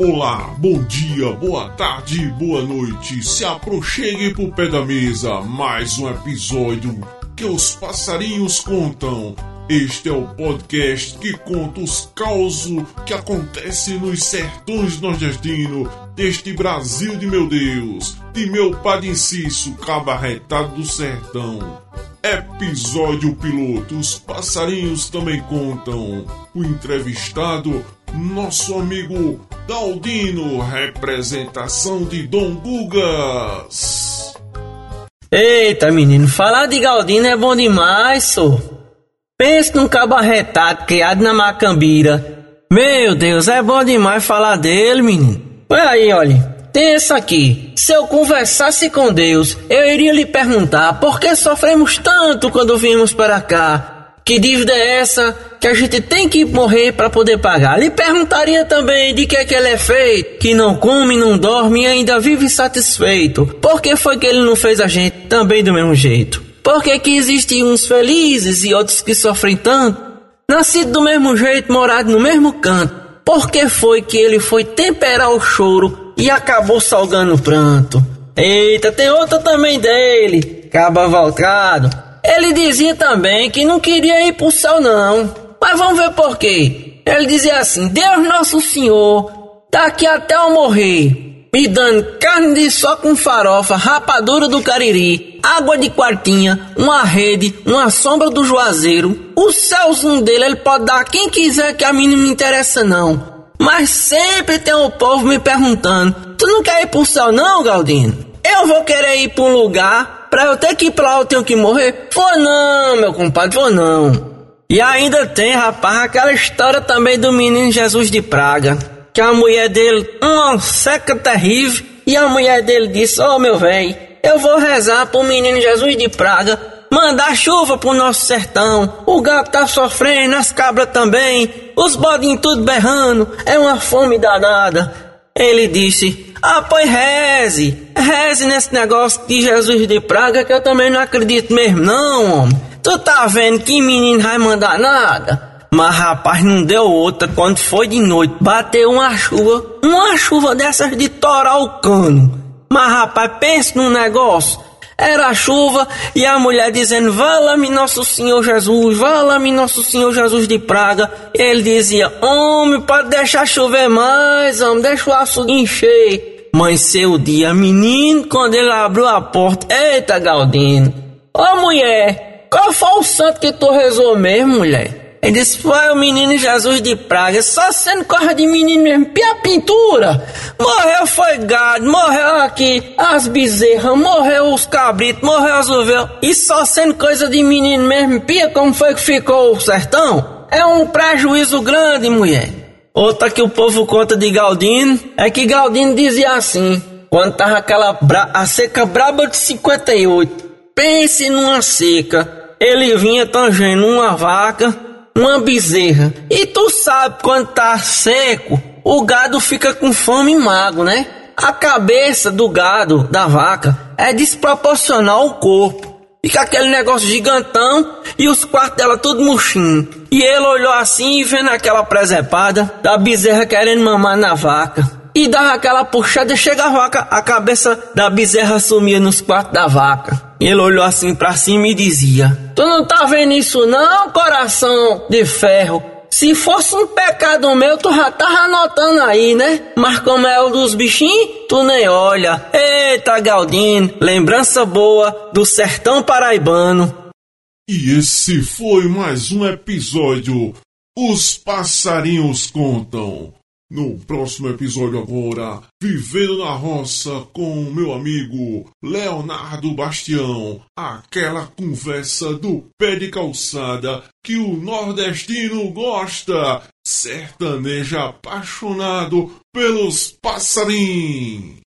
Olá, bom dia, boa tarde, boa noite. Se aproxime pro pé da mesa. Mais um episódio que os passarinhos contam. Este é o podcast que conta os causos que acontecem nos sertões nordestinos deste Brasil de meu Deus, de meu Padre Inciso, cabarretado do sertão. Episódio piloto: Os passarinhos também contam. O entrevistado, nosso amigo Galdino, representação de Dom Gugas. Eita, menino, falar de Galdino é bom demais, sô. Pense num cabarretado criado na Macambira. Meu Deus, é bom demais falar dele, menino. Olha aí, olha. Tem essa aqui. Se eu conversasse com Deus, eu iria lhe perguntar por que sofremos tanto quando viemos para cá. Que dívida é essa que a gente tem que morrer para poder pagar? Lhe perguntaria também de que é que ele é feito, que não come, não dorme e ainda vive satisfeito. Por que foi que ele não fez a gente também do mesmo jeito? Por que, que existem uns felizes e outros que sofrem tanto? Nascido do mesmo jeito, morado no mesmo canto. Por que foi que ele foi temperar o choro e acabou salgando o pranto? Eita, tem outra também dele, caba voltado ele dizia também que não queria ir pro céu, não. Mas vamos ver por quê. Ele dizia assim: Deus Nosso Senhor, daqui até eu morrer, me dando carne de só com farofa, rapadura do cariri, água de quartinha, uma rede, uma sombra do juazeiro. O céuzinho dele ele pode dar quem quiser que a mim não me interessa, não. Mas sempre tem o povo me perguntando: Tu não quer ir pro céu, não, Galdino? Eu vou querer ir pra um lugar pra eu ter que ir pra lá eu tenho que morrer? Vou não, meu compadre, vou não. E ainda tem, rapaz, aquela história também do menino Jesus de Praga. Que a mulher dele, uma seca terrível, e a mulher dele disse: Ô oh, meu velho, eu vou rezar pro menino Jesus de Praga, mandar chuva pro nosso sertão. O gato tá sofrendo, as cabras também, os bodinhos tudo berrando, é uma fome danada. Ele disse: ah, pois reze. Reze nesse negócio de Jesus de praga que eu também não acredito mesmo, não, homem. Tu tá vendo que menino vai mandar nada? Mas rapaz, não deu outra. Quando foi de noite, bateu uma chuva. Uma chuva dessas de torar o cano. Mas rapaz, pense num negócio. Era chuva e a mulher dizendo: Vala-me Nosso Senhor Jesus, vala-me Nosso Senhor Jesus de Praga. Ele dizia: Homem, pode deixar chover mais, homem, deixa o açude encher. Mas seu dia, menino, quando ele abriu a porta, eita Galdino, ô mulher, qual foi o santo que tu rezou mesmo, mulher? Ele disse: Foi o menino Jesus de Praga, só sendo coisa de menino mesmo, pia pintura. Morreu foi gado, morreu aqui as bezerras, morreu os cabritos, morreu os ovelhas. E só sendo coisa de menino mesmo, pia, como foi que ficou o sertão? É um prejuízo grande, mulher. Outra que o povo conta de Galdino é que Galdino dizia assim, quando tava aquela bra a seca braba de 58. Pense numa seca. Ele vinha tangendo uma vaca uma bezerra. E tu sabe quando tá seco, o gado fica com fome e mago, né? A cabeça do gado, da vaca, é desproporcional ao corpo. Fica aquele negócio gigantão e os quartos dela tudo murchinho. E ele olhou assim e vendo aquela presepada da bezerra querendo mamar na vaca. E dava aquela puxada e chega a vaca, a cabeça da bezerra sumia nos quartos da vaca. Ele olhou assim para cima e dizia: Tu não tá vendo isso, não, coração de ferro? Se fosse um pecado meu, tu já tava anotando aí, né? Mas como é o dos bichinhos, tu nem olha. Eita, Galdino, lembrança boa do sertão paraibano. E esse foi mais um episódio. Os passarinhos contam. No próximo episódio agora, Vivendo na Roça com meu amigo Leonardo Bastião. Aquela conversa do pé de calçada que o nordestino gosta. Sertanejo apaixonado pelos passarinhos.